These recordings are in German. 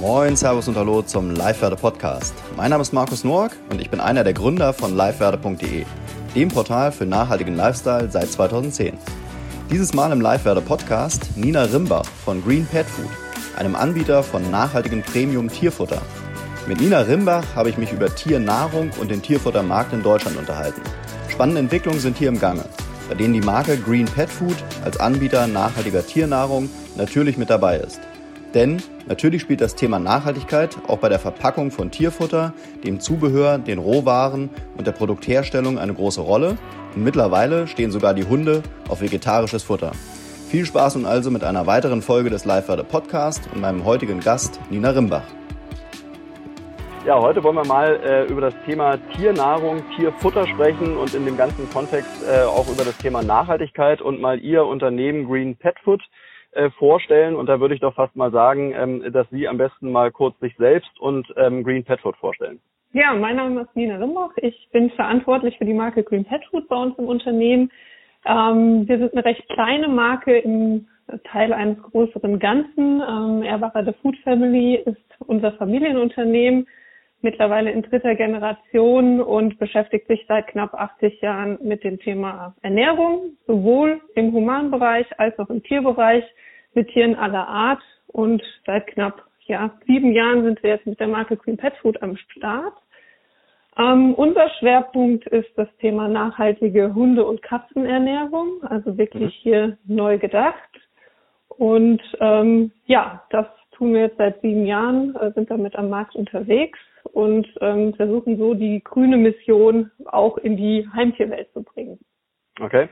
Moin, Servus und Hallo zum Livewerde Podcast. Mein Name ist Markus Noack und ich bin einer der Gründer von livewerde.de, dem Portal für nachhaltigen Lifestyle seit 2010. Dieses Mal im Livewerde Podcast Nina Rimbach von Green Pet Food, einem Anbieter von nachhaltigem Premium Tierfutter. Mit Nina Rimbach habe ich mich über Tiernahrung und den Tierfuttermarkt in Deutschland unterhalten. Spannende Entwicklungen sind hier im Gange, bei denen die Marke Green Pet Food als Anbieter nachhaltiger Tiernahrung natürlich mit dabei ist. Denn natürlich spielt das Thema Nachhaltigkeit auch bei der Verpackung von Tierfutter, dem Zubehör, den Rohwaren und der Produktherstellung eine große Rolle und mittlerweile stehen sogar die Hunde auf vegetarisches Futter. Viel Spaß nun also mit einer weiteren Folge des Live Podcast und meinem heutigen Gast Nina Rimbach. Ja, heute wollen wir mal äh, über das Thema Tiernahrung, Tierfutter sprechen und in dem ganzen Kontext äh, auch über das Thema Nachhaltigkeit und mal Ihr Unternehmen Green Pet Food äh, vorstellen. Und da würde ich doch fast mal sagen, ähm, dass Sie am besten mal kurz sich selbst und ähm, Green Pet Food vorstellen. Ja, mein Name ist Nina Rimbach. Ich bin verantwortlich für die Marke Green Pet Food bei uns im Unternehmen. Ähm, wir sind eine recht kleine Marke im Teil eines größeren Ganzen. Ähm, Erbacher The Food Family ist unser Familienunternehmen, mittlerweile in dritter Generation und beschäftigt sich seit knapp 80 Jahren mit dem Thema Ernährung, sowohl im Humanbereich als auch im Tierbereich mit Tieren aller Art. Und seit knapp ja, sieben Jahren sind wir jetzt mit der Marke Green Pet Food am Start. Ähm, unser Schwerpunkt ist das Thema nachhaltige Hunde- und Katzenernährung, also wirklich mhm. hier neu gedacht. Und ähm, ja, das tun wir jetzt seit sieben Jahren, äh, sind damit am Markt unterwegs und ähm, versuchen so die grüne Mission auch in die Heimtierwelt zu bringen. Okay.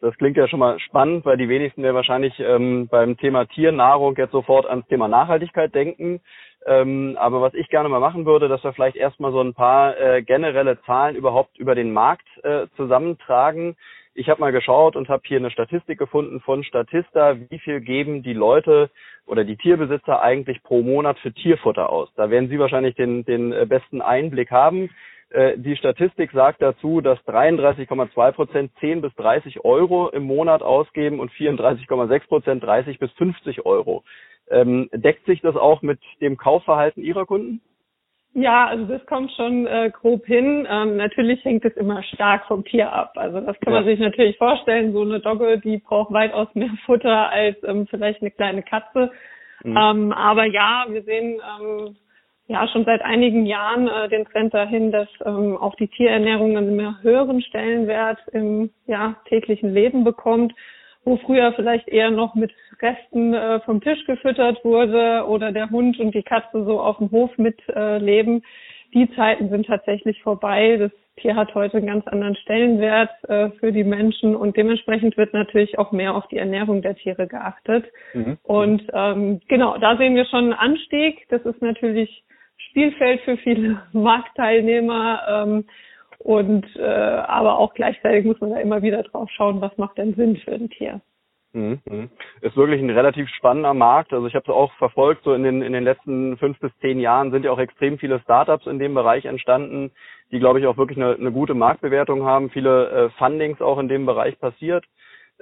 Das klingt ja schon mal spannend, weil die wenigsten ja wahrscheinlich ähm, beim Thema Tiernahrung jetzt sofort ans Thema Nachhaltigkeit denken. Ähm, aber was ich gerne mal machen würde, dass wir vielleicht erstmal so ein paar äh, generelle Zahlen überhaupt über den Markt äh, zusammentragen. Ich habe mal geschaut und habe hier eine Statistik gefunden von Statista, wie viel geben die Leute oder die Tierbesitzer eigentlich pro Monat für Tierfutter aus. Da werden Sie wahrscheinlich den, den äh, besten Einblick haben. Äh, die Statistik sagt dazu, dass 33,2 Prozent 10 bis 30 Euro im Monat ausgeben und 34,6 Prozent 30 bis 50 Euro. Ähm, deckt sich das auch mit dem Kaufverhalten Ihrer Kunden? Ja, also das kommt schon äh, grob hin. Ähm, natürlich hängt es immer stark vom Tier ab. Also das kann ja. man sich natürlich vorstellen. So eine Dogge, die braucht weitaus mehr Futter als ähm, vielleicht eine kleine Katze. Mhm. Ähm, aber ja, wir sehen ähm, ja schon seit einigen Jahren äh, den Trend dahin, dass ähm, auch die Tierernährung einen mehr höheren Stellenwert im ja, täglichen Leben bekommt, wo früher vielleicht eher noch mit Resten äh, vom Tisch gefüttert wurde oder der Hund und die Katze so auf dem Hof mitleben. Äh, die Zeiten sind tatsächlich vorbei. Das Tier hat heute einen ganz anderen Stellenwert äh, für die Menschen und dementsprechend wird natürlich auch mehr auf die Ernährung der Tiere geachtet. Mhm. Und ähm, genau, da sehen wir schon einen Anstieg. Das ist natürlich Spielfeld für viele Marktteilnehmer. Ähm, und äh, aber auch gleichzeitig muss man da immer wieder drauf schauen, was macht denn Sinn für ein Tier. Mhm. mhm. Ist wirklich ein relativ spannender Markt. Also ich habe es auch verfolgt, so in den, in den letzten fünf bis zehn Jahren sind ja auch extrem viele Startups in dem Bereich entstanden, die, glaube ich, auch wirklich eine, eine gute Marktbewertung haben, viele äh, Fundings auch in dem Bereich passiert.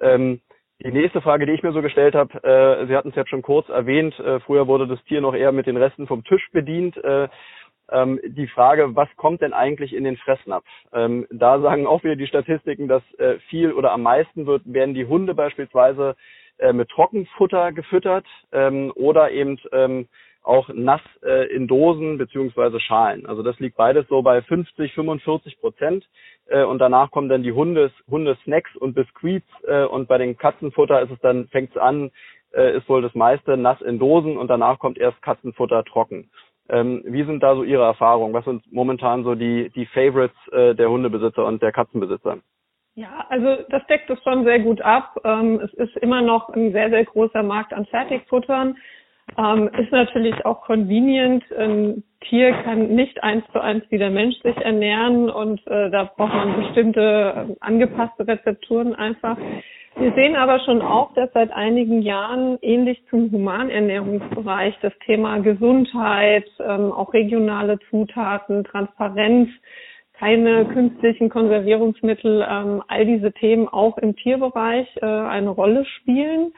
Ähm, die nächste Frage, die ich mir so gestellt habe, äh, Sie hatten es jetzt schon kurz erwähnt, äh, früher wurde das Tier noch eher mit den Resten vom Tisch bedient. Äh, ähm, die Frage, was kommt denn eigentlich in den Fressnapf? Ähm, da sagen auch wieder die Statistiken, dass äh, viel oder am meisten wird, werden die Hunde beispielsweise äh, mit Trockenfutter gefüttert ähm, oder eben ähm, auch nass äh, in Dosen beziehungsweise Schalen. Also das liegt beides so bei 50, 45 Prozent. Äh, und danach kommen dann die Hundes, Hundesnacks und Biscuits äh, und bei den Katzenfutter ist es dann, fängt es an, äh, ist wohl das meiste nass in Dosen und danach kommt erst Katzenfutter trocken. Ähm, wie sind da so Ihre Erfahrungen? Was sind momentan so die, die Favorites äh, der Hundebesitzer und der Katzenbesitzer? Ja, also das deckt es schon sehr gut ab. Ähm, es ist immer noch ein sehr, sehr großer Markt an Fertigfuttern. Ähm, ist natürlich auch convenient. Ein Tier kann nicht eins zu eins wie der Mensch sich ernähren und äh, da braucht man bestimmte äh, angepasste Rezepturen einfach. Wir sehen aber schon auch, dass seit einigen Jahren ähnlich zum Humanernährungsbereich das Thema Gesundheit, ähm, auch regionale Zutaten, Transparenz, keine künstlichen Konservierungsmittel, ähm, all diese Themen auch im Tierbereich äh, eine Rolle spielen.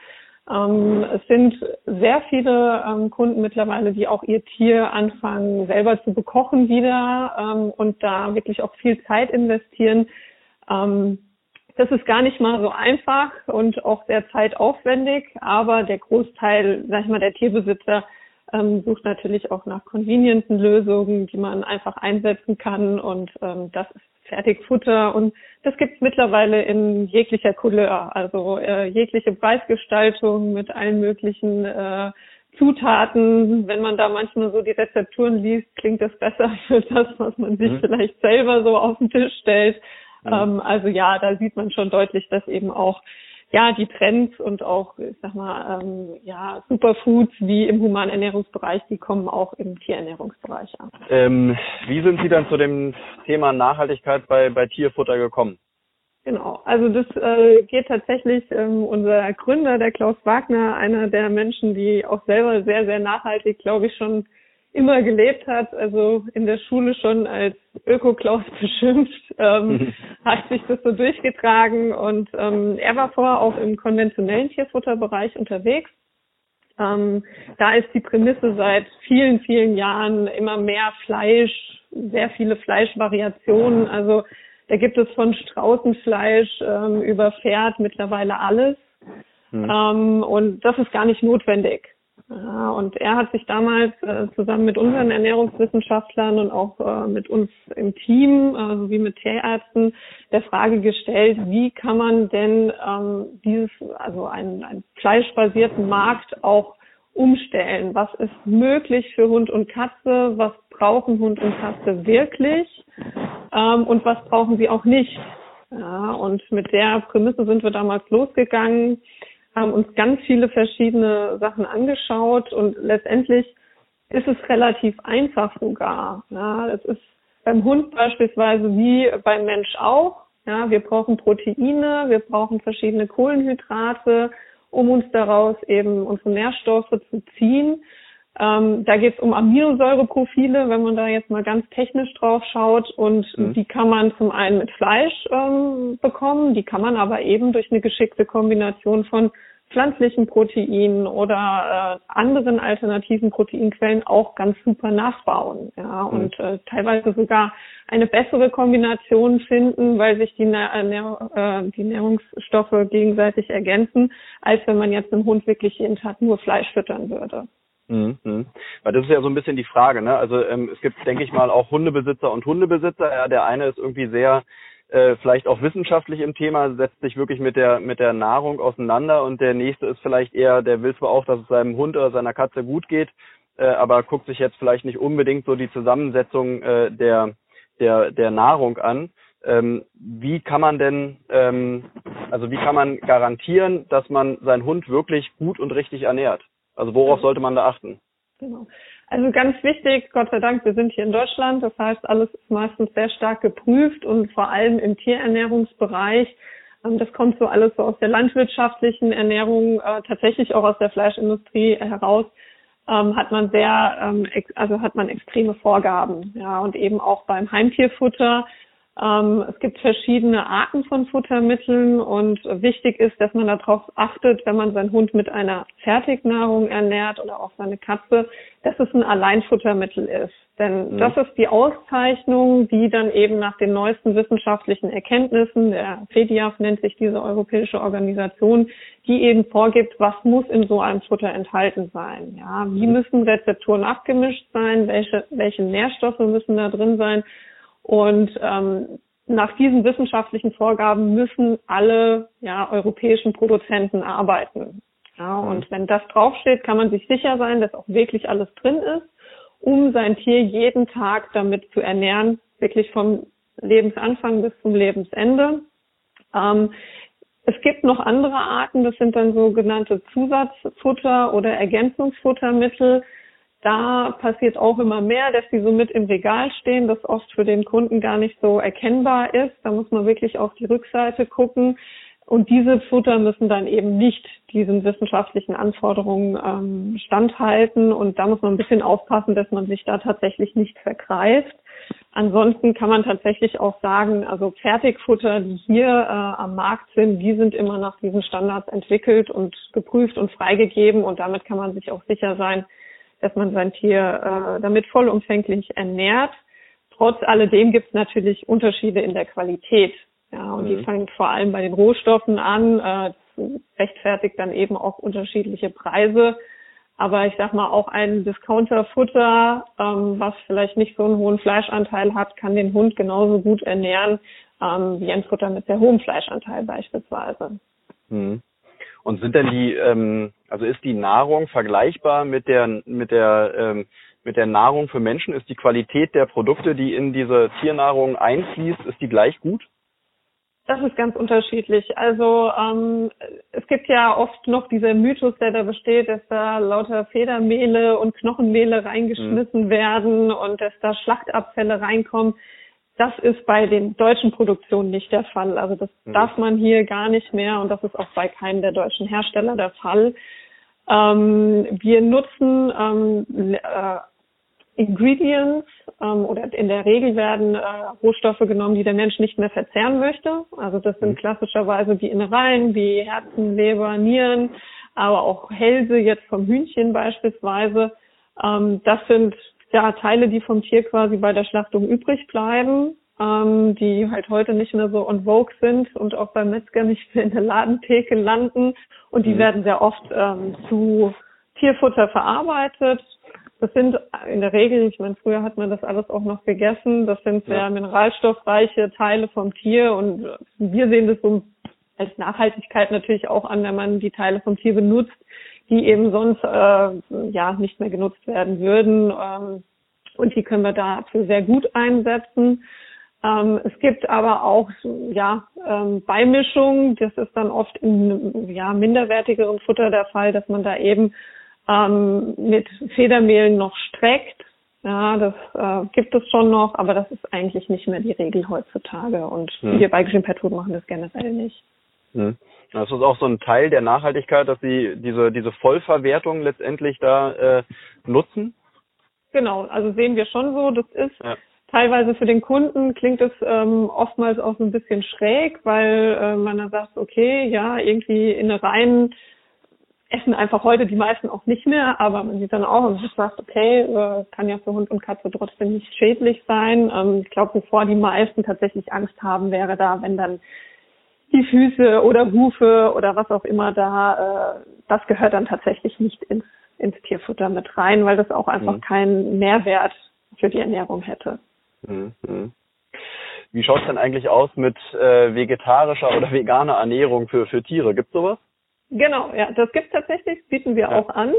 Ähm, es sind sehr viele ähm, Kunden mittlerweile, die auch ihr Tier anfangen selber zu bekochen wieder ähm, und da wirklich auch viel Zeit investieren. Das ist gar nicht mal so einfach und auch sehr zeitaufwendig, aber der Großteil, sag ich mal, der Tierbesitzer ähm, sucht natürlich auch nach convenienten Lösungen, die man einfach einsetzen kann und ähm, das ist Fertigfutter und das gibt's mittlerweile in jeglicher Couleur, also äh, jegliche Preisgestaltung mit allen möglichen äh, Zutaten. Wenn man da manchmal so die Rezepturen liest, klingt das besser für das, was man sich mhm. vielleicht selber so auf den Tisch stellt. Mhm. Ähm, also ja, da sieht man schon deutlich, dass eben auch ja, die Trends und auch, ich sag mal, ähm, ja, Superfoods wie im Humanernährungsbereich, die kommen auch im Tierernährungsbereich an. Ähm, wie sind Sie dann zu dem Thema Nachhaltigkeit bei, bei Tierfutter gekommen? Genau, also das äh, geht tatsächlich ähm, unser Gründer, der Klaus Wagner, einer der Menschen, die auch selber sehr, sehr nachhaltig, glaube ich, schon immer gelebt hat, also in der Schule schon als Öko-Klaus beschimpft, ähm, hat sich das so durchgetragen und ähm, er war vorher auch im konventionellen Tierfutterbereich unterwegs. Ähm, da ist die Prämisse seit vielen, vielen Jahren immer mehr Fleisch, sehr viele Fleischvariationen. Also da gibt es von Straußenfleisch ähm, über Pferd mittlerweile alles. Mhm. Ähm, und das ist gar nicht notwendig. Ja, und er hat sich damals äh, zusammen mit unseren Ernährungswissenschaftlern und auch äh, mit uns im Team äh, sowie mit Tierärzten der Frage gestellt, wie kann man denn ähm, dieses, also einen, einen fleischbasierten Markt auch umstellen? Was ist möglich für Hund und Katze? Was brauchen Hund und Katze wirklich? Ähm, und was brauchen sie auch nicht? Ja, und mit der Prämisse sind wir damals losgegangen haben uns ganz viele verschiedene Sachen angeschaut und letztendlich ist es relativ einfach sogar. Ja, es ist beim Hund beispielsweise wie beim Mensch auch. Ja, wir brauchen Proteine, wir brauchen verschiedene Kohlenhydrate, um uns daraus eben unsere Nährstoffe zu ziehen. Ähm, da geht es um Aminosäureprofile, wenn man da jetzt mal ganz technisch drauf schaut. Und mhm. die kann man zum einen mit Fleisch ähm, bekommen, die kann man aber eben durch eine geschickte Kombination von pflanzlichen Proteinen oder äh, anderen alternativen Proteinquellen auch ganz super nachbauen. Ja, mhm. und äh, teilweise sogar eine bessere Kombination finden, weil sich die, Nähr äh, die Nährungsstoffe gegenseitig ergänzen, als wenn man jetzt einem Hund wirklich jeden Tag nur Fleisch füttern würde. Mhm. mhm. Weil das ist ja so ein bisschen die Frage, ne? Also ähm, es gibt, denke ich mal, auch Hundebesitzer und Hundebesitzer. Ja, der eine ist irgendwie sehr äh, vielleicht auch wissenschaftlich im Thema, setzt sich wirklich mit der mit der Nahrung auseinander und der nächste ist vielleicht eher, der will zwar auch, dass es seinem Hund oder seiner Katze gut geht, äh, aber guckt sich jetzt vielleicht nicht unbedingt so die Zusammensetzung äh, der der der Nahrung an. Ähm, wie kann man denn, ähm, also wie kann man garantieren, dass man seinen Hund wirklich gut und richtig ernährt? Also worauf sollte man da achten? Genau. Also ganz wichtig, Gott sei Dank, wir sind hier in Deutschland. Das heißt, alles ist meistens sehr stark geprüft und vor allem im Tierernährungsbereich. Ähm, das kommt so alles so aus der landwirtschaftlichen Ernährung, äh, tatsächlich auch aus der Fleischindustrie heraus. Ähm, hat man sehr, ähm, also hat man extreme Vorgaben, ja, und eben auch beim Heimtierfutter es gibt verschiedene Arten von Futtermitteln und wichtig ist, dass man darauf achtet, wenn man seinen Hund mit einer Fertignahrung ernährt oder auch seine Katze, dass es ein Alleinfuttermittel ist. Denn mhm. das ist die Auszeichnung, die dann eben nach den neuesten wissenschaftlichen Erkenntnissen, der FEDIAF nennt sich diese europäische Organisation, die eben vorgibt, was muss in so einem Futter enthalten sein. Ja, wie mhm. müssen Rezepturen abgemischt sein? Welche, welche Nährstoffe müssen da drin sein? Und ähm, nach diesen wissenschaftlichen Vorgaben müssen alle ja, europäischen Produzenten arbeiten. Ja, mhm. und wenn das draufsteht, kann man sich sicher sein, dass auch wirklich alles drin ist, um sein Tier jeden Tag damit zu ernähren, wirklich vom Lebensanfang bis zum Lebensende. Ähm, es gibt noch andere Arten, das sind dann sogenannte Zusatzfutter oder Ergänzungsfuttermittel. Da passiert auch immer mehr, dass die so mit im Regal stehen, das oft für den Kunden gar nicht so erkennbar ist. Da muss man wirklich auf die Rückseite gucken. Und diese Futter müssen dann eben nicht diesen wissenschaftlichen Anforderungen ähm, standhalten. Und da muss man ein bisschen aufpassen, dass man sich da tatsächlich nicht vergreift. Ansonsten kann man tatsächlich auch sagen, also Fertigfutter, die hier äh, am Markt sind, die sind immer nach diesen Standards entwickelt und geprüft und freigegeben und damit kann man sich auch sicher sein, dass man sein Tier äh, damit vollumfänglich ernährt. Trotz alledem gibt es natürlich Unterschiede in der Qualität. Ja, und mhm. die fangen vor allem bei den Rohstoffen an, äh, rechtfertigt dann eben auch unterschiedliche Preise. Aber ich sag mal, auch ein Discounter-Futter, ähm, was vielleicht nicht so einen hohen Fleischanteil hat, kann den Hund genauso gut ernähren ähm, wie ein Futter mit sehr hohem Fleischanteil beispielsweise. Mhm. Und sind denn die, ähm, also ist die Nahrung vergleichbar mit der mit der ähm, mit der Nahrung für Menschen? Ist die Qualität der Produkte, die in diese Tiernahrung einfließt, ist die gleich gut? Das ist ganz unterschiedlich. Also ähm, es gibt ja oft noch dieser Mythos, der da besteht, dass da lauter Federmehle und Knochenmehle reingeschmissen mhm. werden und dass da Schlachtabfälle reinkommen. Das ist bei den deutschen Produktionen nicht der Fall. Also das mhm. darf man hier gar nicht mehr und das ist auch bei keinem der deutschen Hersteller der Fall. Ähm, wir nutzen ähm, äh, Ingredients ähm, oder in der Regel werden äh, Rohstoffe genommen, die der Mensch nicht mehr verzehren möchte. Also das sind mhm. klassischerweise die Innereien wie Herzen, Leber, Nieren, aber auch Hälse jetzt vom Hühnchen beispielsweise. Ähm, das sind ja Teile, die vom Tier quasi bei der Schlachtung übrig bleiben, ähm, die halt heute nicht mehr so on vogue sind und auch beim Metzger nicht mehr in der Ladentheke landen. Und die mhm. werden sehr oft ähm, zu Tierfutter verarbeitet das sind in der Regel, ich meine, früher hat man das alles auch noch gegessen, das sind sehr ja. mineralstoffreiche Teile vom Tier und wir sehen das so als Nachhaltigkeit natürlich auch an, wenn man die Teile vom Tier benutzt, die eben sonst äh, ja nicht mehr genutzt werden würden. Ähm, und die können wir dafür sehr gut einsetzen. Ähm, es gibt aber auch ja ähm, Beimischungen. Das ist dann oft in ja minderwertigeren Futter der Fall, dass man da eben ähm, mit Federmehl noch streckt. Ja, das äh, gibt es schon noch, aber das ist eigentlich nicht mehr die Regel heutzutage. Und hm. wir bei Green Pet Food machen das generell nicht. Hm. Das ist auch so ein Teil der Nachhaltigkeit, dass Sie diese, diese Vollverwertung letztendlich da äh, nutzen? Genau, also sehen wir schon so. Das ist ja. teilweise für den Kunden klingt es ähm, oftmals auch so ein bisschen schräg, weil äh, man dann sagt, okay, ja, irgendwie in eine rein essen einfach heute die meisten auch nicht mehr, aber man sieht dann auch und sagt, okay, äh, kann ja für Hund und Katze trotzdem nicht schädlich sein. Ähm, ich glaube, wovor die meisten tatsächlich Angst haben, wäre da, wenn dann die Füße oder Hufe oder was auch immer da, äh, das gehört dann tatsächlich nicht ins, ins Tierfutter mit rein, weil das auch einfach mhm. keinen Mehrwert für die Ernährung hätte. Mhm. Wie schaut es denn eigentlich aus mit äh, vegetarischer oder veganer Ernährung für, für Tiere? Gibt sowas? Genau, ja, das gibt tatsächlich, bieten wir ja. auch an.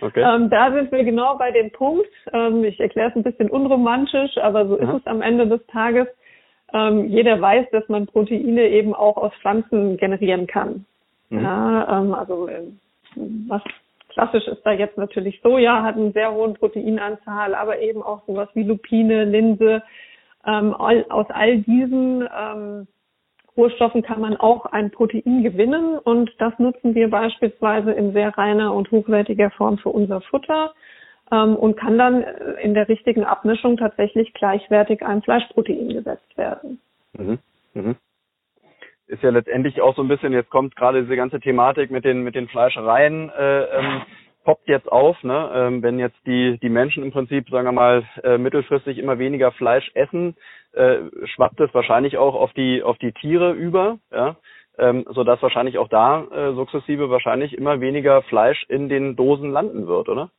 Okay. Ähm, da sind wir genau bei dem Punkt. Ähm, ich erkläre es ein bisschen unromantisch, aber so Aha. ist es am Ende des Tages. Ähm, jeder weiß, dass man Proteine eben auch aus Pflanzen generieren kann. Mhm. Ja, ähm, also äh, was klassisch ist da jetzt natürlich Soja, hat einen sehr hohen Proteinanzahl, aber eben auch sowas wie Lupine, Linse. Ähm, all, aus all diesen ähm, Rohstoffen kann man auch ein Protein gewinnen und das nutzen wir beispielsweise in sehr reiner und hochwertiger Form für unser Futter und kann dann in der richtigen Abmischung tatsächlich gleichwertig ein Fleischprotein gesetzt werden. Mhm. Mhm. Ist ja letztendlich auch so ein bisschen, jetzt kommt gerade diese ganze Thematik mit den, mit den Fleischereien äh, ähm, poppt jetzt auf, ne? ähm, wenn jetzt die, die Menschen im Prinzip, sagen wir mal, äh, mittelfristig immer weniger Fleisch essen, äh, schwappt es wahrscheinlich auch auf die, auf die Tiere über, ja? ähm, sodass wahrscheinlich auch da äh, sukzessive wahrscheinlich immer weniger Fleisch in den Dosen landen wird, oder?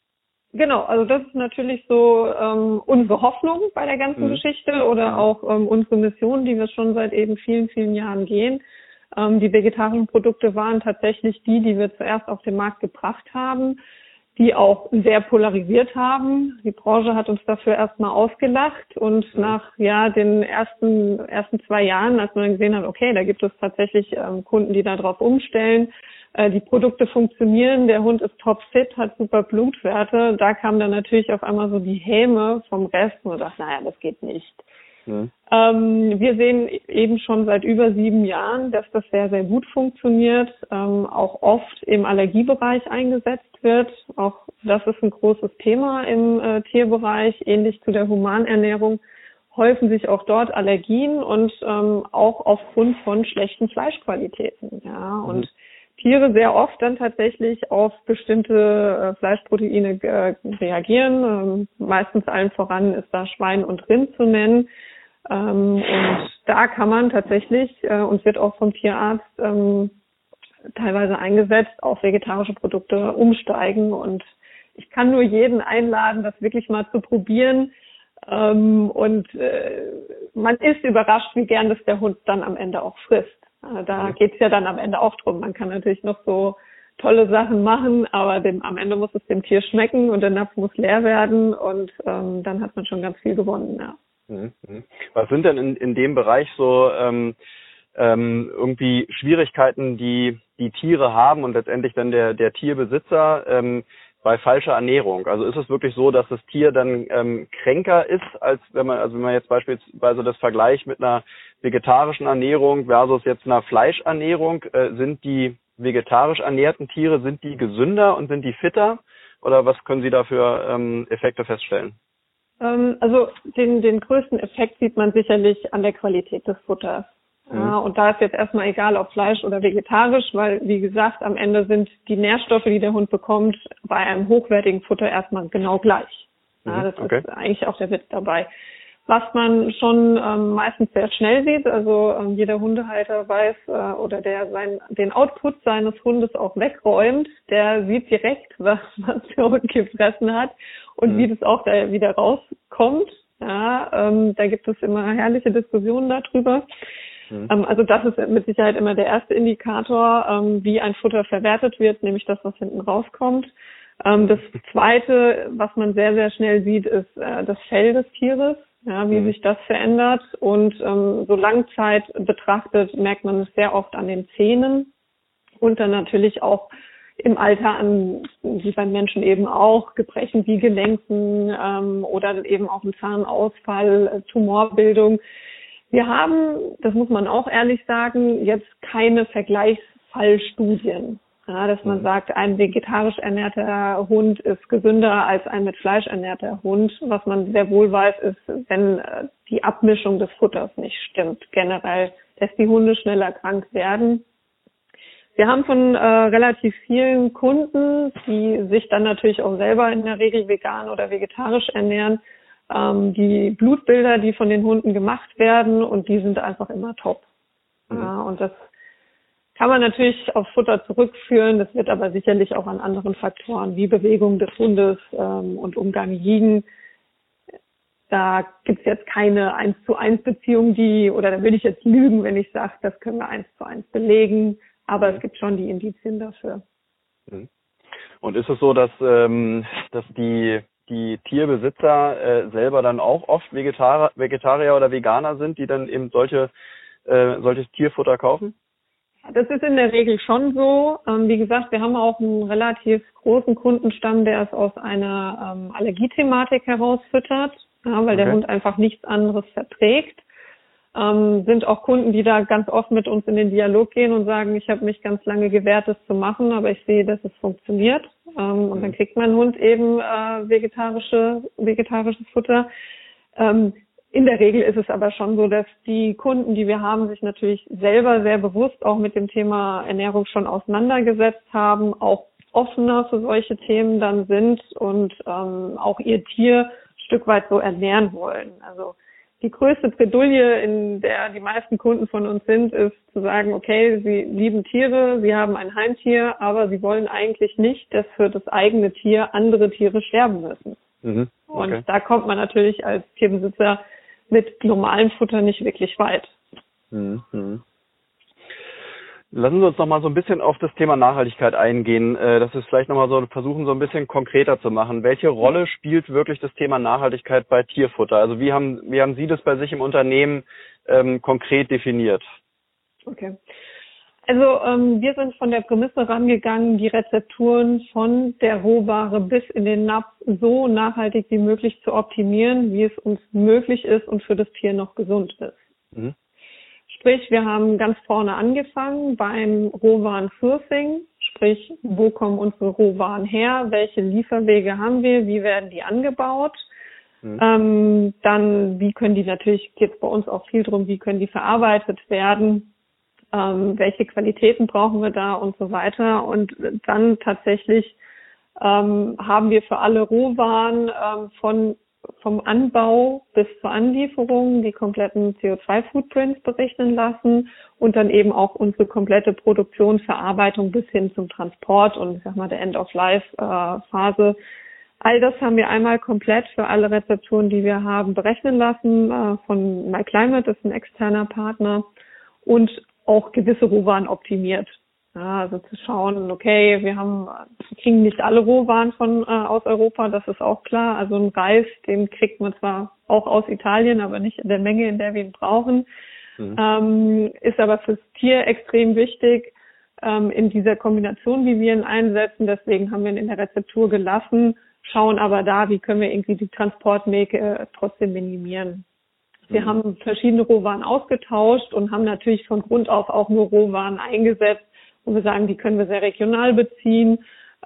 Genau, also das ist natürlich so ähm, unsere Hoffnung bei der ganzen mhm. Geschichte oder auch ähm, unsere Mission, die wir schon seit eben vielen, vielen Jahren gehen. Ähm, die vegetarischen Produkte waren tatsächlich die, die wir zuerst auf den Markt gebracht haben, die auch sehr polarisiert haben. Die Branche hat uns dafür erstmal ausgelacht und mhm. nach ja den ersten ersten zwei Jahren, als man gesehen hat, okay, da gibt es tatsächlich ähm, Kunden, die darauf umstellen, die Produkte funktionieren, der Hund ist topfit, hat super Blutwerte, da kam dann natürlich auf einmal so die Häme vom Rest und dachte, naja, das geht nicht. Mhm. Ähm, wir sehen eben schon seit über sieben Jahren, dass das sehr, sehr gut funktioniert, ähm, auch oft im Allergiebereich eingesetzt wird. Auch das ist ein großes Thema im äh, Tierbereich, ähnlich zu der Humanernährung. häufen sich auch dort Allergien und ähm, auch aufgrund von schlechten Fleischqualitäten. Ja, und mhm. Tiere sehr oft dann tatsächlich auf bestimmte äh, Fleischproteine äh, reagieren. Ähm, meistens allen voran ist da Schwein und Rind zu nennen. Ähm, und da kann man tatsächlich äh, und wird auch vom Tierarzt ähm, teilweise eingesetzt, auf vegetarische Produkte umsteigen. Und ich kann nur jeden einladen, das wirklich mal zu probieren. Ähm, und äh, man ist überrascht, wie gern das der Hund dann am Ende auch frisst. Äh, da geht's ja dann am Ende auch drum. Man kann natürlich noch so tolle Sachen machen, aber dem, am Ende muss es dem Tier schmecken und der Napf muss leer werden und ähm, dann hat man schon ganz viel gewonnen. Ja. Mhm, mhm. Was sind denn in, in dem Bereich so ähm, ähm, irgendwie Schwierigkeiten, die die Tiere haben und letztendlich dann der, der Tierbesitzer ähm, bei falscher Ernährung? Also ist es wirklich so, dass das Tier dann ähm, kränker ist, als wenn man, also wenn man jetzt beispielsweise das Vergleich mit einer vegetarischen Ernährung versus jetzt einer Fleischernährung, äh, sind die vegetarisch ernährten Tiere, sind die gesünder und sind die fitter? Oder was können Sie da für ähm, Effekte feststellen? Ähm, also den, den größten Effekt sieht man sicherlich an der Qualität des Futters. Mhm. Ja, und da ist jetzt erstmal egal, ob Fleisch oder vegetarisch, weil, wie gesagt, am Ende sind die Nährstoffe, die der Hund bekommt, bei einem hochwertigen Futter erstmal genau gleich. Ja, mhm, das okay. ist eigentlich auch der Witz dabei. Was man schon ähm, meistens sehr schnell sieht, also ähm, jeder Hundehalter weiß äh, oder der sein, den Output seines Hundes auch wegräumt, der sieht direkt, was, was der Hund gefressen hat und mhm. wie das auch da wieder rauskommt. Ja, ähm, da gibt es immer herrliche Diskussionen darüber. Mhm. Ähm, also das ist mit Sicherheit immer der erste Indikator, ähm, wie ein Futter verwertet wird, nämlich das, was hinten rauskommt. Ähm, das zweite, was man sehr, sehr schnell sieht, ist äh, das Fell des Tieres, ja, wie mhm. sich das verändert. Und so Langzeit betrachtet merkt man es sehr oft an den Zähnen und dann natürlich auch im Alter an, wie beim Menschen eben auch, Gebrechen wie Gelenken ähm, oder eben auch ein Zahnausfall, äh, Tumorbildung. Wir haben, das muss man auch ehrlich sagen, jetzt keine Vergleichsfallstudien. Ja, dass man mhm. sagt, ein vegetarisch ernährter Hund ist gesünder als ein mit Fleisch ernährter Hund. Was man sehr wohl weiß, ist, wenn äh, die Abmischung des Futters nicht stimmt. Generell lässt die Hunde schneller krank werden. Wir haben von äh, relativ vielen Kunden, die sich dann natürlich auch selber in der Regel vegan oder vegetarisch ernähren, ähm, die Blutbilder, die von den Hunden gemacht werden und die sind einfach immer top. Mhm. Ja, und das kann man natürlich auf Futter zurückführen. Das wird aber sicherlich auch an anderen Faktoren wie Bewegung des Hundes ähm, und Umgang liegen. Da gibt es jetzt keine eins zu eins Beziehung, die, oder da würde ich jetzt lügen, wenn ich sage, das können wir eins zu eins belegen. Aber mhm. es gibt schon die Indizien dafür. Mhm. Und ist es so, dass, ähm, dass die die Tierbesitzer äh, selber dann auch oft Vegetarier, Vegetarier oder Veganer sind, die dann eben solche äh, solches Tierfutter kaufen? Das ist in der Regel schon so. Ähm, wie gesagt, wir haben auch einen relativ großen Kundenstamm, der es aus einer ähm, Allergiethematik herausfüttert, ja, weil okay. der Hund einfach nichts anderes verträgt. Ähm, sind auch Kunden, die da ganz oft mit uns in den Dialog gehen und sagen, ich habe mich ganz lange gewehrt, das zu machen, aber ich sehe, dass es funktioniert. Ähm, und dann mhm. kriegt mein Hund eben äh, vegetarische, vegetarisches Futter. Ähm, in der Regel ist es aber schon so, dass die Kunden, die wir haben, sich natürlich selber sehr bewusst auch mit dem Thema Ernährung schon auseinandergesetzt haben, auch offener für solche Themen dann sind und ähm, auch ihr Tier ein Stück weit so ernähren wollen. Also die größte Bredouille, in der die meisten Kunden von uns sind, ist zu sagen, okay, sie lieben Tiere, sie haben ein Heimtier, aber sie wollen eigentlich nicht, dass für das eigene Tier andere Tiere sterben müssen. Mhm, okay. Und da kommt man natürlich als Tierbesitzer mit normalem Futter nicht wirklich weit. Mhm. Lassen Sie uns noch mal so ein bisschen auf das Thema Nachhaltigkeit eingehen, äh, dass wir es vielleicht noch mal so versuchen, so ein bisschen konkreter zu machen. Welche Rolle spielt wirklich das Thema Nachhaltigkeit bei Tierfutter? Also wie haben, wie haben Sie das bei sich im Unternehmen ähm, konkret definiert? Okay. Also ähm, wir sind von der Prämisse rangegangen, die Rezepturen von der Rohware bis in den Napf so nachhaltig wie möglich zu optimieren, wie es uns möglich ist und für das Tier noch gesund ist. Mhm. Sprich, wir haben ganz vorne angefangen beim Rohwaren-Sourcing, sprich, wo kommen unsere Rohwaren her, welche Lieferwege haben wir, wie werden die angebaut. Mhm. Ähm, dann, wie können die natürlich, geht es bei uns auch viel drum, wie können die verarbeitet werden, ähm, welche Qualitäten brauchen wir da und so weiter. Und dann tatsächlich ähm, haben wir für alle Rohwaren ähm, von vom Anbau bis zur Anlieferung die kompletten CO2-Footprints berechnen lassen und dann eben auch unsere komplette Produktion, Verarbeitung bis hin zum Transport und ich sag mal der End-of-Life-Phase. All das haben wir einmal komplett für alle Rezepturen, die wir haben, berechnen lassen äh, von MyClimate, das ist ein externer Partner und auch gewisse Rohwaren optimiert. Ja, also zu schauen, okay, wir haben, wir kriegen nicht alle Rohwaren von äh, aus Europa, das ist auch klar. Also ein Reis, den kriegt man zwar auch aus Italien, aber nicht in der Menge, in der wir ihn brauchen. Mhm. Ähm, ist aber fürs Tier extrem wichtig ähm, in dieser Kombination, wie wir ihn einsetzen. Deswegen haben wir ihn in der Rezeptur gelassen, schauen aber da, wie können wir irgendwie die Transportwege äh, trotzdem minimieren. Wir mhm. haben verschiedene Rohwaren ausgetauscht und haben natürlich von Grund auf auch nur Rohwaren eingesetzt, wo wir sagen, die können wir sehr regional beziehen.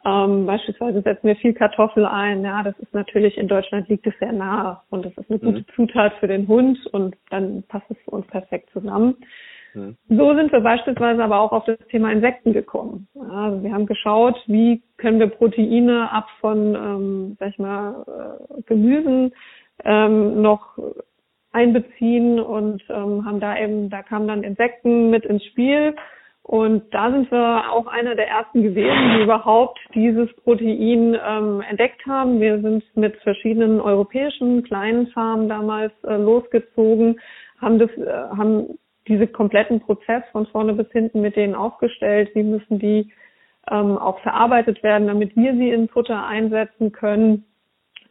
Ähm, beispielsweise setzen wir viel Kartoffel ein. Ja, das ist natürlich in Deutschland liegt es sehr nahe und das ist eine gute mhm. Zutat für den Hund und dann passt es für uns perfekt zusammen. Mhm. So sind wir beispielsweise aber auch auf das Thema Insekten gekommen. Also wir haben geschaut, wie können wir Proteine ab von, ähm, sag ich mal, äh, Gemüsen ähm, noch einbeziehen und ähm, haben da eben, da kamen dann Insekten mit ins Spiel und da sind wir auch einer der ersten gewesen, die überhaupt dieses Protein ähm, entdeckt haben. Wir sind mit verschiedenen europäischen kleinen Farmen damals äh, losgezogen, haben das, äh, haben diese kompletten Prozess von vorne bis hinten mit denen aufgestellt. Wie müssen die ähm, auch verarbeitet werden, damit wir sie in Futter einsetzen können.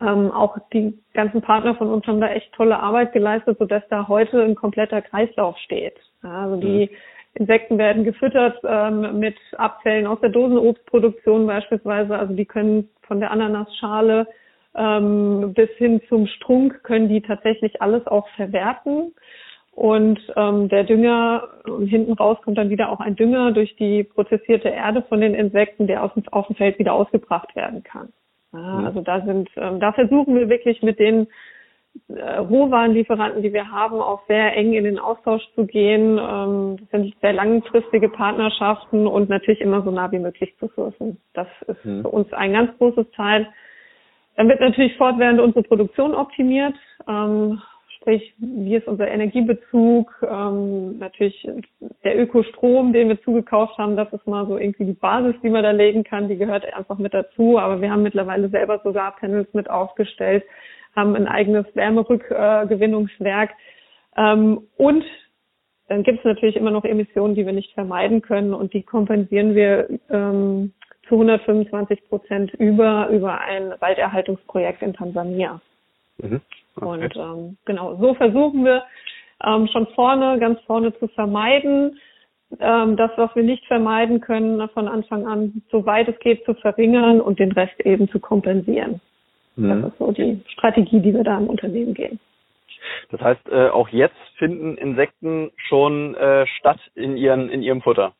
Ähm, auch die ganzen Partner von uns haben da echt tolle Arbeit geleistet, sodass da heute ein kompletter Kreislauf steht. Ja, also die mhm Insekten werden gefüttert ähm, mit Abfällen aus der Dosenobstproduktion beispielsweise. Also die können von der Ananasschale ähm, bis hin zum Strunk können die tatsächlich alles auch verwerten. Und ähm, der Dünger, hinten raus kommt dann wieder auch ein Dünger durch die prozessierte Erde von den Insekten, der aus dem, auf dem Feld wieder ausgebracht werden kann. Ja, mhm. also da sind, ähm, da versuchen wir wirklich mit den äh, Rohwarenlieferanten, die wir haben, auch sehr eng in den Austausch zu gehen. Ähm, das sind sehr langfristige Partnerschaften und natürlich immer so nah wie möglich zu sourcen. Das ist mhm. für uns ein ganz großes Teil. Dann wird natürlich fortwährend unsere Produktion optimiert. Ähm, sprich, wie ist unser Energiebezug? Ähm, natürlich der Ökostrom, den wir zugekauft haben, das ist mal so irgendwie die Basis, die man da legen kann. Die gehört einfach mit dazu. Aber wir haben mittlerweile selber Solarpanels mit aufgestellt haben ein eigenes Wärmerückgewinnungswerk. Ähm, und dann gibt es natürlich immer noch Emissionen, die wir nicht vermeiden können und die kompensieren wir ähm, zu 125 Prozent über über ein Walderhaltungsprojekt in Tansania. Mhm. Okay. Und ähm, genau, so versuchen wir ähm, schon vorne, ganz vorne zu vermeiden, ähm, das, was wir nicht vermeiden können, von Anfang an, soweit es geht, zu verringern und den Rest eben zu kompensieren. Mhm. Das ist so die Strategie, die wir da im Unternehmen gehen. Das heißt, äh, auch jetzt finden Insekten schon äh, statt in, ihren, in ihrem Futter.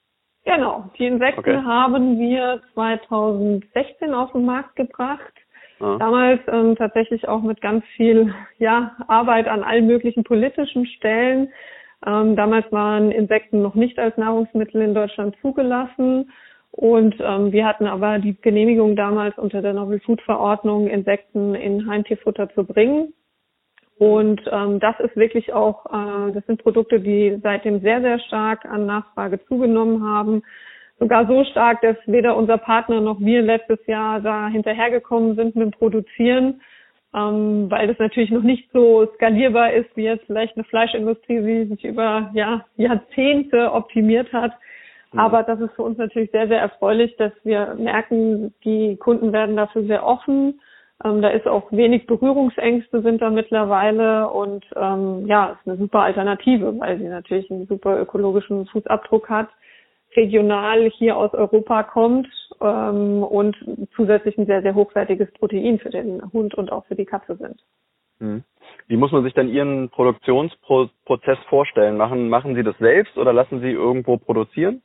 Genau, die Insekten okay. haben wir 2016 auf den Markt gebracht. Ah. Damals ähm, tatsächlich auch mit ganz viel ja, Arbeit an allen möglichen politischen Stellen. Ähm, damals waren Insekten noch nicht als Nahrungsmittel in Deutschland zugelassen. Und ähm, wir hatten aber die Genehmigung damals unter der Novel Food Verordnung, Insekten in Heimtierfutter zu bringen. Und ähm, das ist wirklich auch, äh, das sind Produkte, die seitdem sehr, sehr stark an Nachfrage zugenommen haben. Sogar so stark, dass weder unser Partner noch wir letztes Jahr da hinterhergekommen sind mit dem Produzieren, ähm, weil das natürlich noch nicht so skalierbar ist, wie jetzt vielleicht eine Fleischindustrie, die sich über ja, Jahrzehnte optimiert hat. Mhm. Aber das ist für uns natürlich sehr, sehr erfreulich, dass wir merken, die Kunden werden dafür sehr offen. Ähm, da ist auch wenig Berührungsängste sind da mittlerweile und ähm, ja, ist eine super Alternative, weil sie natürlich einen super ökologischen Fußabdruck hat, regional hier aus Europa kommt ähm, und zusätzlich ein sehr, sehr hochwertiges Protein für den Hund und auch für die Katze sind. Mhm. Wie muss man sich dann Ihren Produktionsprozess vorstellen? Machen, machen Sie das selbst oder lassen Sie irgendwo produzieren?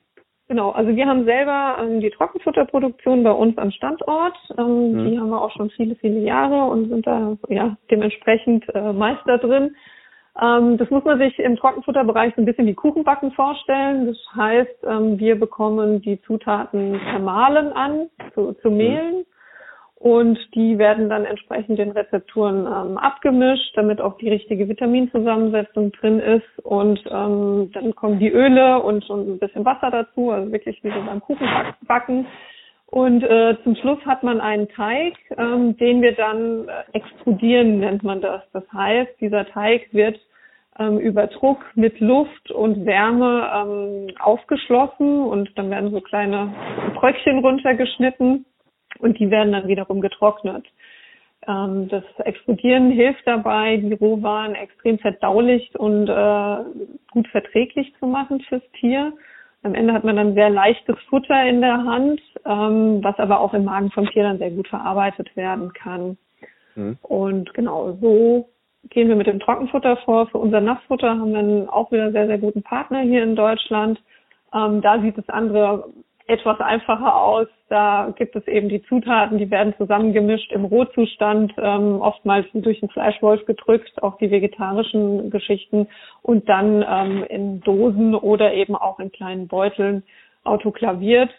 Genau, also wir haben selber ähm, die Trockenfutterproduktion bei uns am Standort. Ähm, mhm. Die haben wir auch schon viele, viele Jahre und sind da ja dementsprechend äh, Meister drin. Ähm, das muss man sich im Trockenfutterbereich so ein bisschen wie Kuchenbacken vorstellen. Das heißt, ähm, wir bekommen die Zutaten vermahlen an, zu, zu mhm. Und die werden dann entsprechend den Rezepturen ähm, abgemischt, damit auch die richtige Vitaminzusammensetzung drin ist und ähm, dann kommen die Öle und, und ein bisschen Wasser dazu, also wirklich wie so beim Kuchenbacken. Und äh, zum Schluss hat man einen Teig, ähm, den wir dann äh, extrudieren, nennt man das. Das heißt, dieser Teig wird ähm, über Druck mit Luft und Wärme ähm, aufgeschlossen und dann werden so kleine Bröckchen runtergeschnitten und die werden dann wiederum getrocknet. Ähm, das Explodieren hilft dabei, die Rohwaren extrem verdaulich und äh, gut verträglich zu machen fürs Tier. Am Ende hat man dann sehr leichtes Futter in der Hand, ähm, was aber auch im Magen vom Tier dann sehr gut verarbeitet werden kann. Mhm. Und genau so gehen wir mit dem Trockenfutter vor. Für unser Nassfutter haben wir auch wieder sehr, sehr guten Partner hier in Deutschland. Ähm, da sieht das andere etwas einfacher aus. Da gibt es eben die Zutaten, die werden zusammengemischt im Rohzustand, ähm, oftmals durch den Fleischwolf gedrückt, auch die vegetarischen Geschichten und dann ähm, in Dosen oder eben auch in kleinen Beuteln autoklaviert.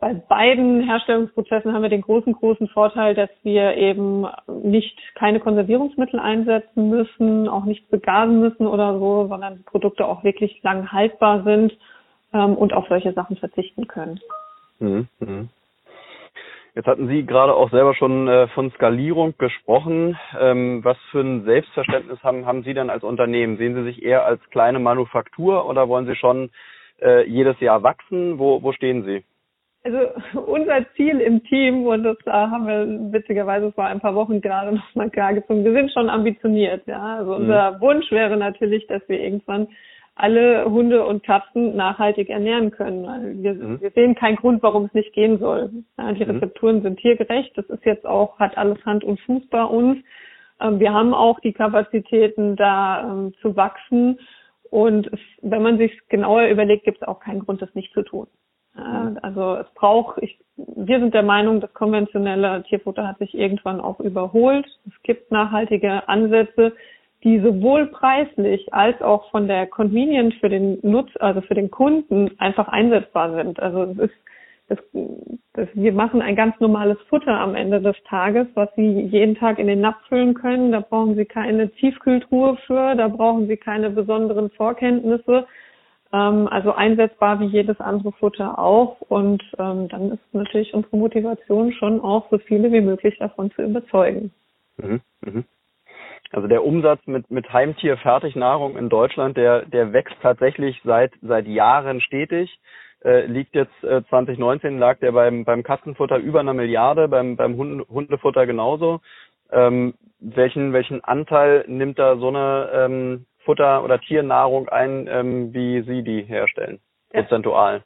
Bei beiden Herstellungsprozessen haben wir den großen, großen Vorteil, dass wir eben nicht keine Konservierungsmittel einsetzen müssen, auch nicht begasen müssen oder so, sondern die Produkte auch wirklich lang haltbar sind ähm, und auf solche Sachen verzichten können. Mhm. mhm. Jetzt hatten Sie gerade auch selber schon äh, von Skalierung gesprochen. Ähm, was für ein Selbstverständnis haben, haben Sie denn als Unternehmen? Sehen Sie sich eher als kleine Manufaktur oder wollen Sie schon äh, jedes Jahr wachsen? Wo, wo stehen Sie? Also unser Ziel im Team, und das äh, haben wir witzigerweise vor ein paar Wochen gerade noch mal klar gezogen, wir sind schon ambitioniert. Ja? Also unser mhm. Wunsch wäre natürlich, dass wir irgendwann alle Hunde und Katzen nachhaltig ernähren können. Wir, mhm. wir sehen keinen Grund, warum es nicht gehen soll. Ja, die mhm. Rezepturen sind tiergerecht. Das ist jetzt auch, hat alles Hand und Fuß bei uns. Ähm, wir haben auch die Kapazitäten, da ähm, zu wachsen. Und es, wenn man sich genauer überlegt, gibt es auch keinen Grund, das nicht zu tun. Mhm. also es braucht, ich, wir sind der Meinung, das konventionelle Tierfutter hat sich irgendwann auch überholt. Es gibt nachhaltige Ansätze, die sowohl preislich als auch von der Convenience für den Nutz, also für den Kunden einfach einsetzbar sind. Also es ist, das, das, wir machen ein ganz normales Futter am Ende des Tages, was Sie jeden Tag in den Napf füllen können. Da brauchen Sie keine Tiefkühltruhe für, da brauchen Sie keine besonderen Vorkenntnisse. Ähm, also einsetzbar wie jedes andere Futter auch. Und ähm, dann ist natürlich unsere Motivation schon auch, so viele wie möglich davon zu überzeugen. Mhm, mh. Also der Umsatz mit, mit Heimtierfertignahrung in Deutschland, der, der wächst tatsächlich seit, seit Jahren stetig. Äh, liegt jetzt äh, 2019 lag der beim, beim Katzenfutter über einer Milliarde, beim, beim Hunde, Hundefutter genauso. Ähm, welchen, welchen Anteil nimmt da so eine ähm, Futter- oder Tiernahrung ein, ähm, wie Sie die herstellen, prozentual?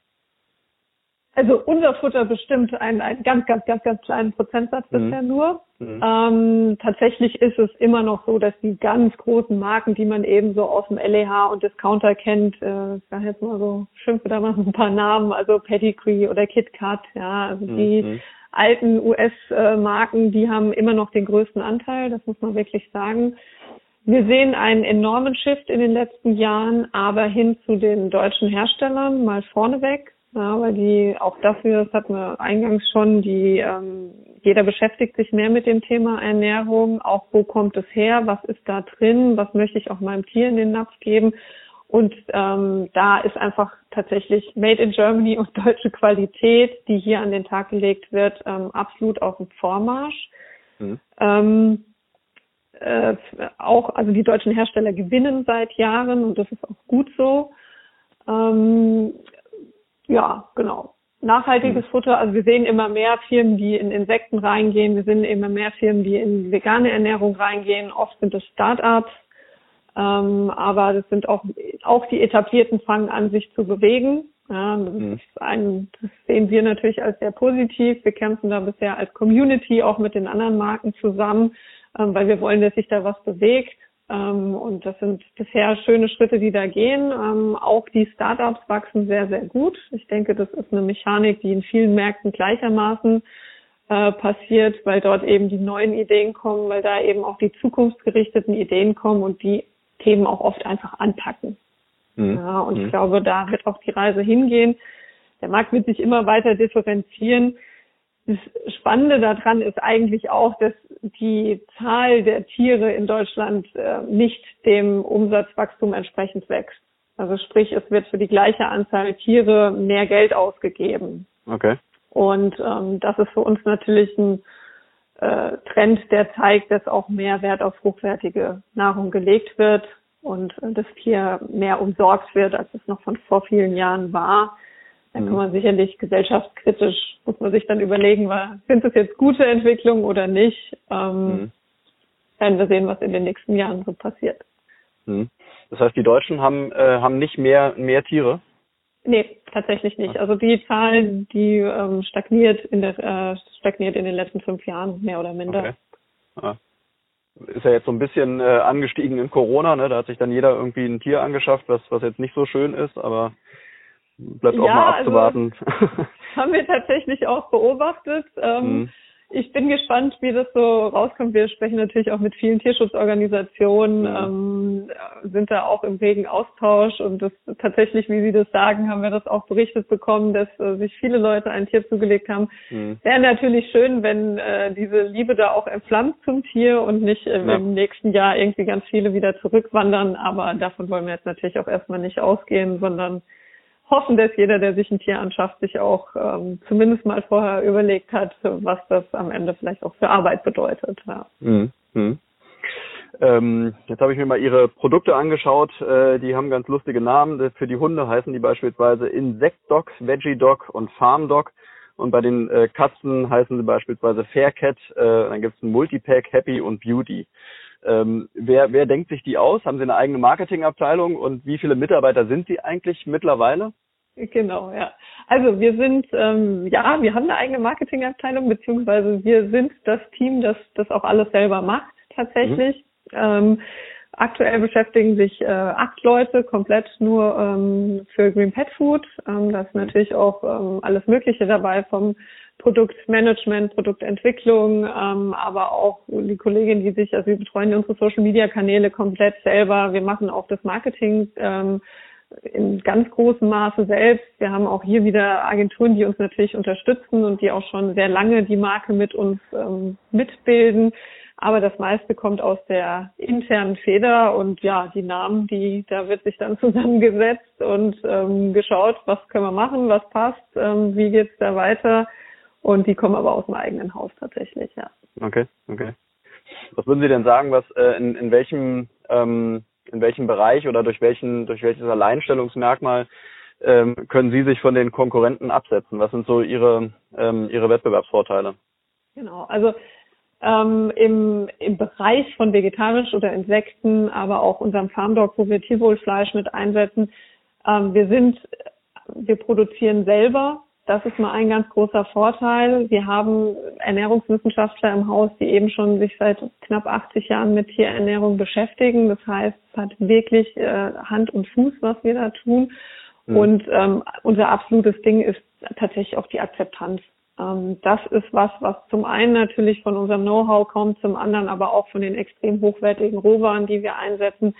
Also unser Futter bestimmt einen, einen ganz, ganz, ganz, ganz kleinen Prozentsatz mhm. bisher nur. Mhm. Ähm, tatsächlich ist es immer noch so, dass die ganz großen Marken, die man eben so aus dem LEH und Discounter kennt, äh, ich sage jetzt mal so, schimpfe da mal ein paar Namen, also Pedigree oder KitKat, ja, also die mhm. alten US-Marken, die haben immer noch den größten Anteil, das muss man wirklich sagen. Wir sehen einen enormen Shift in den letzten Jahren, aber hin zu den deutschen Herstellern mal vorneweg. Ja, weil die auch dafür, das hatten wir eingangs schon, die ähm, jeder beschäftigt sich mehr mit dem Thema Ernährung, auch wo kommt es her, was ist da drin, was möchte ich auch meinem Tier in den Napf geben. Und ähm, da ist einfach tatsächlich Made in Germany und deutsche Qualität, die hier an den Tag gelegt wird, ähm, absolut auf dem Vormarsch. Mhm. Ähm, äh, auch, also die deutschen Hersteller gewinnen seit Jahren und das ist auch gut so. Ähm, ja, genau. Nachhaltiges mhm. Futter, also wir sehen immer mehr Firmen, die in Insekten reingehen, wir sehen immer mehr Firmen, die in vegane Ernährung reingehen, oft sind es Start-ups, ähm, aber das sind auch, auch die etablierten fangen an, sich zu bewegen. Ja, das, mhm. ein, das sehen wir natürlich als sehr positiv. Wir kämpfen da bisher als Community auch mit den anderen Marken zusammen, ähm, weil wir wollen, dass sich da was bewegt. Ähm, und das sind bisher schöne Schritte, die da gehen. Ähm, auch die Startups wachsen sehr, sehr gut. Ich denke, das ist eine Mechanik, die in vielen Märkten gleichermaßen äh, passiert, weil dort eben die neuen Ideen kommen, weil da eben auch die zukunftsgerichteten Ideen kommen und die Themen auch oft einfach anpacken. Mhm. Ja, und mhm. ich glaube, da wird auch die Reise hingehen. Der Markt wird sich immer weiter differenzieren. Das Spannende daran ist eigentlich auch, dass die Zahl der Tiere in Deutschland äh, nicht dem Umsatzwachstum entsprechend wächst. Also sprich, es wird für die gleiche Anzahl Tiere mehr Geld ausgegeben. Okay. Und ähm, das ist für uns natürlich ein äh, Trend, der zeigt, dass auch mehr Wert auf hochwertige Nahrung gelegt wird und äh, das Tier mehr umsorgt wird, als es noch von vor vielen Jahren war. Da kann mhm. man sicherlich gesellschaftskritisch, muss man sich dann überlegen, sind es jetzt gute Entwicklungen oder nicht. Ähm, mhm. Werden wir sehen, was in den nächsten Jahren so passiert. Mhm. Das heißt, die Deutschen haben, äh, haben nicht mehr, mehr Tiere? Nee, tatsächlich nicht. Also die Zahl, die ähm, stagniert in der äh, stagniert in den letzten fünf Jahren mehr oder minder. Okay. Ja. Ist ja jetzt so ein bisschen äh, angestiegen in Corona, ne? Da hat sich dann jeder irgendwie ein Tier angeschafft, was was jetzt nicht so schön ist, aber bleibt auch ja, mal also abzuwarten. Also, haben wir tatsächlich auch beobachtet. Ähm, mhm ich bin gespannt, wie das so rauskommt. Wir sprechen natürlich auch mit vielen Tierschutzorganisationen, ja. ähm, sind da auch im regen Austausch und das tatsächlich, wie Sie das sagen, haben wir das auch berichtet bekommen, dass äh, sich viele Leute ein Tier zugelegt haben. Mhm. Wäre natürlich schön, wenn äh, diese Liebe da auch entflammt zum Tier und nicht äh, ja. im nächsten Jahr irgendwie ganz viele wieder zurückwandern. Aber davon wollen wir jetzt natürlich auch erstmal nicht ausgehen, sondern hoffen, dass jeder, der sich ein Tier anschafft, sich auch ähm, zumindest mal vorher überlegt hat, was das am Ende vielleicht auch für Arbeit bedeutet. Ja. Mhm. Mhm. Ähm, jetzt habe ich mir mal Ihre Produkte angeschaut. Äh, die haben ganz lustige Namen. Für die Hunde heißen die beispielsweise Insect Dog, Veggie Dog und Farm Dog. Und bei den äh, Katzen heißen sie beispielsweise Faircat. Äh, dann gibt es ein Multipack, Happy und Beauty. Ähm, wer, wer denkt sich die aus? Haben Sie eine eigene Marketingabteilung und wie viele Mitarbeiter sind Sie eigentlich mittlerweile? Genau, ja. Also wir sind, ähm, ja, wir haben eine eigene Marketingabteilung, beziehungsweise wir sind das Team, das das auch alles selber macht tatsächlich. Mhm. Ähm, aktuell beschäftigen sich äh, acht Leute komplett nur ähm, für Green Pet Food. Ähm, da ist natürlich auch ähm, alles Mögliche dabei vom Produktmanagement, Produktentwicklung, ähm, aber auch die Kollegin, die sich, also wir betreuen unsere Social Media Kanäle komplett selber. Wir machen auch das Marketing ähm, in ganz großem Maße selbst. Wir haben auch hier wieder Agenturen, die uns natürlich unterstützen und die auch schon sehr lange die Marke mit uns ähm, mitbilden. Aber das meiste kommt aus der internen Feder und ja, die Namen, die, da wird sich dann zusammengesetzt und ähm, geschaut, was können wir machen, was passt, ähm, wie geht's da weiter und die kommen aber aus dem eigenen Haus tatsächlich, ja. Okay, okay. Was würden Sie denn sagen, was äh, in, in welchem ähm, in welchem Bereich oder durch welchen durch welches Alleinstellungsmerkmal ähm, können Sie sich von den Konkurrenten absetzen? Was sind so Ihre ähm, Ihre Wettbewerbsvorteile? Genau, also ähm, im, im Bereich von vegetarisch oder Insekten, aber auch unserem Farmdog, wo wir Tierwohlfleisch mit einsetzen. Ähm, wir sind, wir produzieren selber das ist mal ein ganz großer Vorteil. Wir haben Ernährungswissenschaftler im Haus, die eben schon sich seit knapp 80 Jahren mit Tierernährung beschäftigen. Das heißt, es hat wirklich äh, Hand und Fuß, was wir da tun. Mhm. Und ähm, unser absolutes Ding ist tatsächlich auch die Akzeptanz. Ähm, das ist was, was zum einen natürlich von unserem Know-how kommt, zum anderen aber auch von den extrem hochwertigen Rohwaren, die wir einsetzen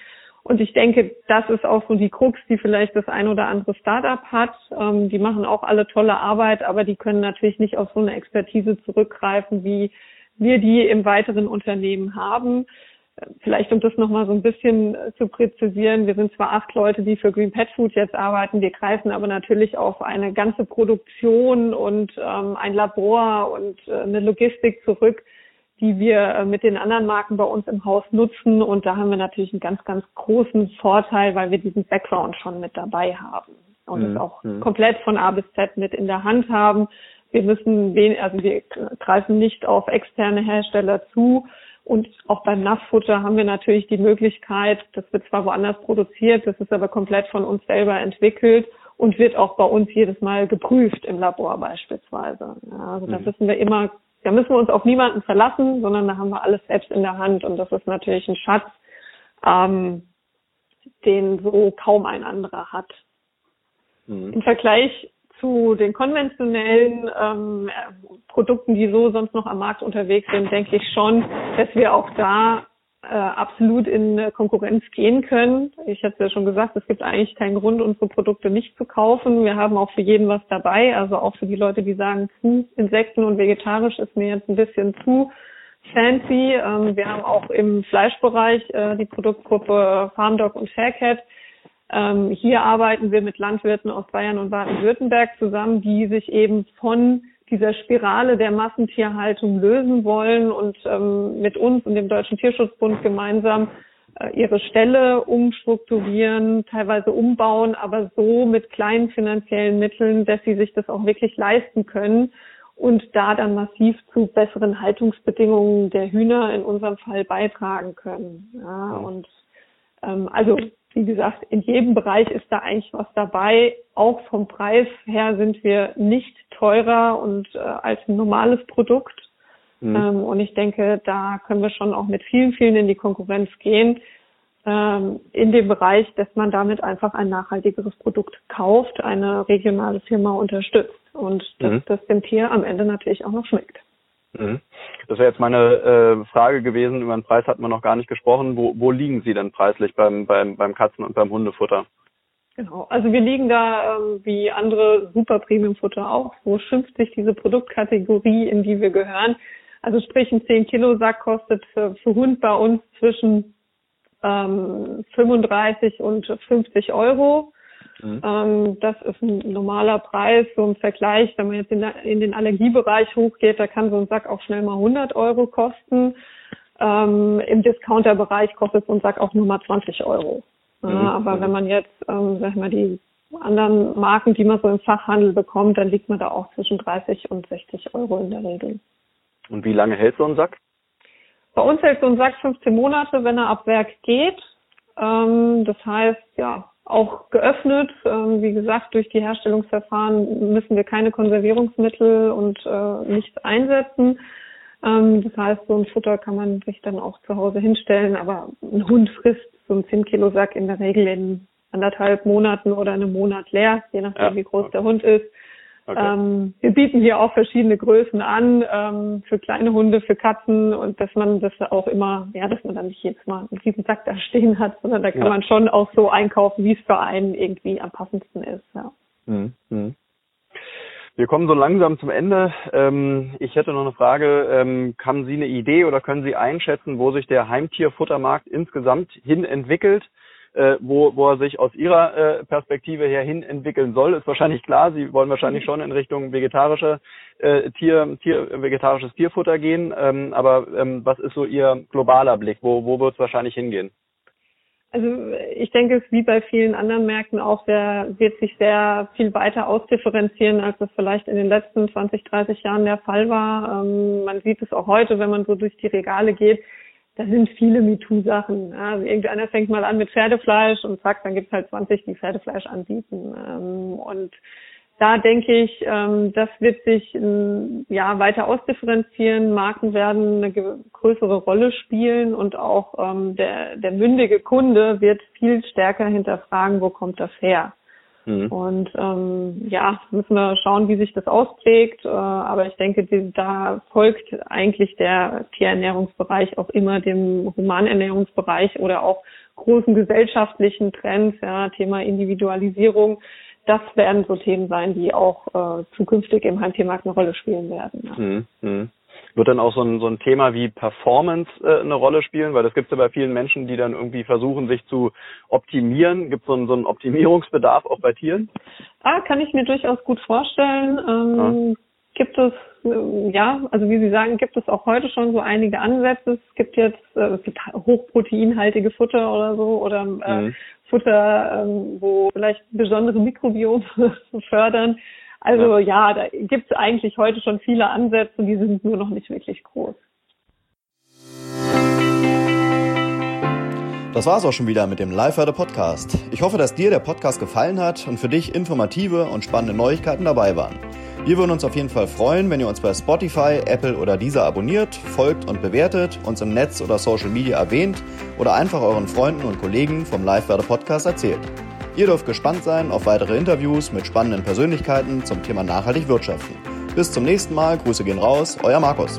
und ich denke, das ist auch so die Krux, die vielleicht das ein oder andere Startup hat. Ähm, die machen auch alle tolle Arbeit, aber die können natürlich nicht auf so eine Expertise zurückgreifen, wie wir die im weiteren Unternehmen haben. Vielleicht, um das nochmal so ein bisschen zu präzisieren, wir sind zwar acht Leute, die für Green Pet Food jetzt arbeiten, wir greifen aber natürlich auf eine ganze Produktion und ähm, ein Labor und äh, eine Logistik zurück, die wir äh, mit den anderen Marken bei uns im Haus nutzen. Und da haben wir natürlich einen ganz, ganz großen Vorteil, weil wir diesen Background schon mit dabei haben und mhm. es auch mhm. komplett von A bis Z mit in der Hand haben. Wir müssen, also wir greifen nicht auf externe Hersteller zu. Und auch beim Nassfutter haben wir natürlich die Möglichkeit, das wird zwar woanders produziert, das ist aber komplett von uns selber entwickelt und wird auch bei uns jedes Mal geprüft im Labor beispielsweise. Ja, also da mhm. wissen wir immer da müssen wir uns auf niemanden verlassen, sondern da haben wir alles selbst in der Hand und das ist natürlich ein Schatz, ähm, den so kaum ein anderer hat. Mhm. Im Vergleich zu den konventionellen ähm, Produkten, die so sonst noch am Markt unterwegs sind, denke ich schon, dass wir auch da äh, absolut in Konkurrenz gehen können. Ich hatte ja schon gesagt, es gibt eigentlich keinen Grund, unsere Produkte nicht zu kaufen. Wir haben auch für jeden was dabei, also auch für die Leute, die sagen, hm, Insekten und vegetarisch ist mir jetzt ein bisschen zu fancy. Ähm, wir haben auch im Fleischbereich äh, die Produktgruppe Farmdog und Faircat. Ähm, hier arbeiten wir mit Landwirten aus Bayern und Baden-Württemberg zusammen, die sich eben von dieser Spirale der Massentierhaltung lösen wollen und ähm, mit uns und dem Deutschen Tierschutzbund gemeinsam äh, ihre Stelle umstrukturieren, teilweise umbauen, aber so mit kleinen finanziellen Mitteln, dass sie sich das auch wirklich leisten können und da dann massiv zu besseren Haltungsbedingungen der Hühner in unserem Fall beitragen können. Ja, und ähm, also wie gesagt, in jedem Bereich ist da eigentlich was dabei. Auch vom Preis her sind wir nicht teurer und äh, als ein normales Produkt. Mhm. Ähm, und ich denke, da können wir schon auch mit vielen, vielen in die Konkurrenz gehen. Ähm, in dem Bereich, dass man damit einfach ein nachhaltigeres Produkt kauft, eine regionale Firma unterstützt und dass mhm. das dem Tier am Ende natürlich auch noch schmeckt. Mhm. Das wäre jetzt meine äh, Frage gewesen. Über den Preis hat man noch gar nicht gesprochen. Wo, wo liegen Sie denn preislich beim, beim, beim Katzen- und beim Hundefutter? Genau, also wir liegen da ähm, wie andere Super Premium Futter auch. Wo schimpft sich diese Produktkategorie, in die wir gehören? Also sprich, ein 10 Kilo Sack kostet für, für Hund bei uns zwischen ähm, 35 und 50 Euro. Mhm. Ähm, das ist ein normaler Preis, so im Vergleich. Wenn man jetzt in, in, den Allergiebereich hochgeht, da kann so ein Sack auch schnell mal 100 Euro kosten. Ähm, Im Discounterbereich kostet so ein Sack auch nur mal 20 Euro. Mhm. Aber mhm. wenn man jetzt, ähm, sag ich mal, die anderen Marken, die man so im Fachhandel bekommt, dann liegt man da auch zwischen 30 und 60 Euro in der Regel. Und wie lange hält so ein Sack? Bei uns hält so ein Sack 15 Monate, wenn er ab Werk geht. Ähm, das heißt, ja, auch geöffnet. Ähm, wie gesagt, durch die Herstellungsverfahren müssen wir keine Konservierungsmittel und äh, nichts einsetzen. Ähm, das heißt, so ein Futter kann man sich dann auch zu Hause hinstellen, aber ein Hund frisst so ein 10 Kilo Sack in der Regel in anderthalb Monaten oder einem Monat leer, je nachdem, ja. wie groß der Hund ist. Okay. Ähm, wir bieten hier auch verschiedene Größen an ähm, für kleine Hunde, für Katzen und dass man das auch immer, ja, dass man dann nicht jedes Mal einen riesen Sack da stehen hat, sondern da kann ja. man schon auch so einkaufen, wie es für einen irgendwie am passendsten ist. Ja. Mhm. mhm. Wir kommen so langsam zum Ende. Ähm, ich hätte noch eine Frage. Ähm, haben Sie eine Idee oder können Sie einschätzen, wo sich der Heimtierfuttermarkt insgesamt hin entwickelt? Äh, wo, wo er sich aus Ihrer äh, Perspektive her hin entwickeln soll, ist wahrscheinlich klar. Sie wollen wahrscheinlich schon in Richtung vegetarische äh, Tier, Tier, vegetarisches Tierfutter gehen. Ähm, aber ähm, was ist so Ihr globaler Blick? Wo, wo wird es wahrscheinlich hingehen? Also ich denke, es wie bei vielen anderen Märkten auch, der wird sich sehr viel weiter ausdifferenzieren, als das vielleicht in den letzten 20, 30 Jahren der Fall war. Ähm, man sieht es auch heute, wenn man so durch die Regale geht da sind viele MeToo-Sachen. Also irgendeiner fängt mal an mit Pferdefleisch und zack, dann gibt's halt 20, die Pferdefleisch anbieten. Ähm, und da denke ich, ähm, das wird sich ähm, ja weiter ausdifferenzieren. Marken werden eine größere Rolle spielen und auch der, der mündige Kunde wird viel stärker hinterfragen, wo kommt das her? Mhm. Und ähm, ja, müssen wir schauen, wie sich das ausprägt. Äh, aber ich denke, die, da folgt eigentlich der Tierernährungsbereich auch immer dem Humanernährungsbereich oder auch großen gesellschaftlichen Trends, ja, Thema Individualisierung. Das werden so Themen sein, die auch äh, zukünftig im Heimtiermarkt eine Rolle spielen werden. Ja. Mhm. Wird dann auch so ein, so ein Thema wie Performance äh, eine Rolle spielen? Weil das gibt es ja bei vielen Menschen, die dann irgendwie versuchen, sich zu optimieren. Gibt es so, einen, so einen Optimierungsbedarf auch bei Tieren? Ah, kann ich mir durchaus gut vorstellen. Ähm, ah. Gibt es, äh, ja, also wie Sie sagen, gibt es auch heute schon so einige Ansätze. Es gibt jetzt äh, es gibt hochproteinhaltige Futter oder so oder äh, mhm. Futter, ähm, wo vielleicht besondere Mikrobiome fördern. Also ja, ja da gibt es eigentlich heute schon viele Ansätze, die sind nur noch nicht wirklich groß. Das war es auch schon wieder mit dem live Podcast. Ich hoffe, dass dir der Podcast gefallen hat und für dich informative und spannende Neuigkeiten dabei waren. Wir würden uns auf jeden Fall freuen, wenn ihr uns bei Spotify, Apple oder dieser abonniert, folgt und bewertet, uns im Netz oder Social Media erwähnt oder einfach euren Freunden und Kollegen vom Live-Werde Podcast erzählt. Ihr dürft gespannt sein auf weitere Interviews mit spannenden Persönlichkeiten zum Thema nachhaltig wirtschaften. Bis zum nächsten Mal, Grüße gehen raus, euer Markus.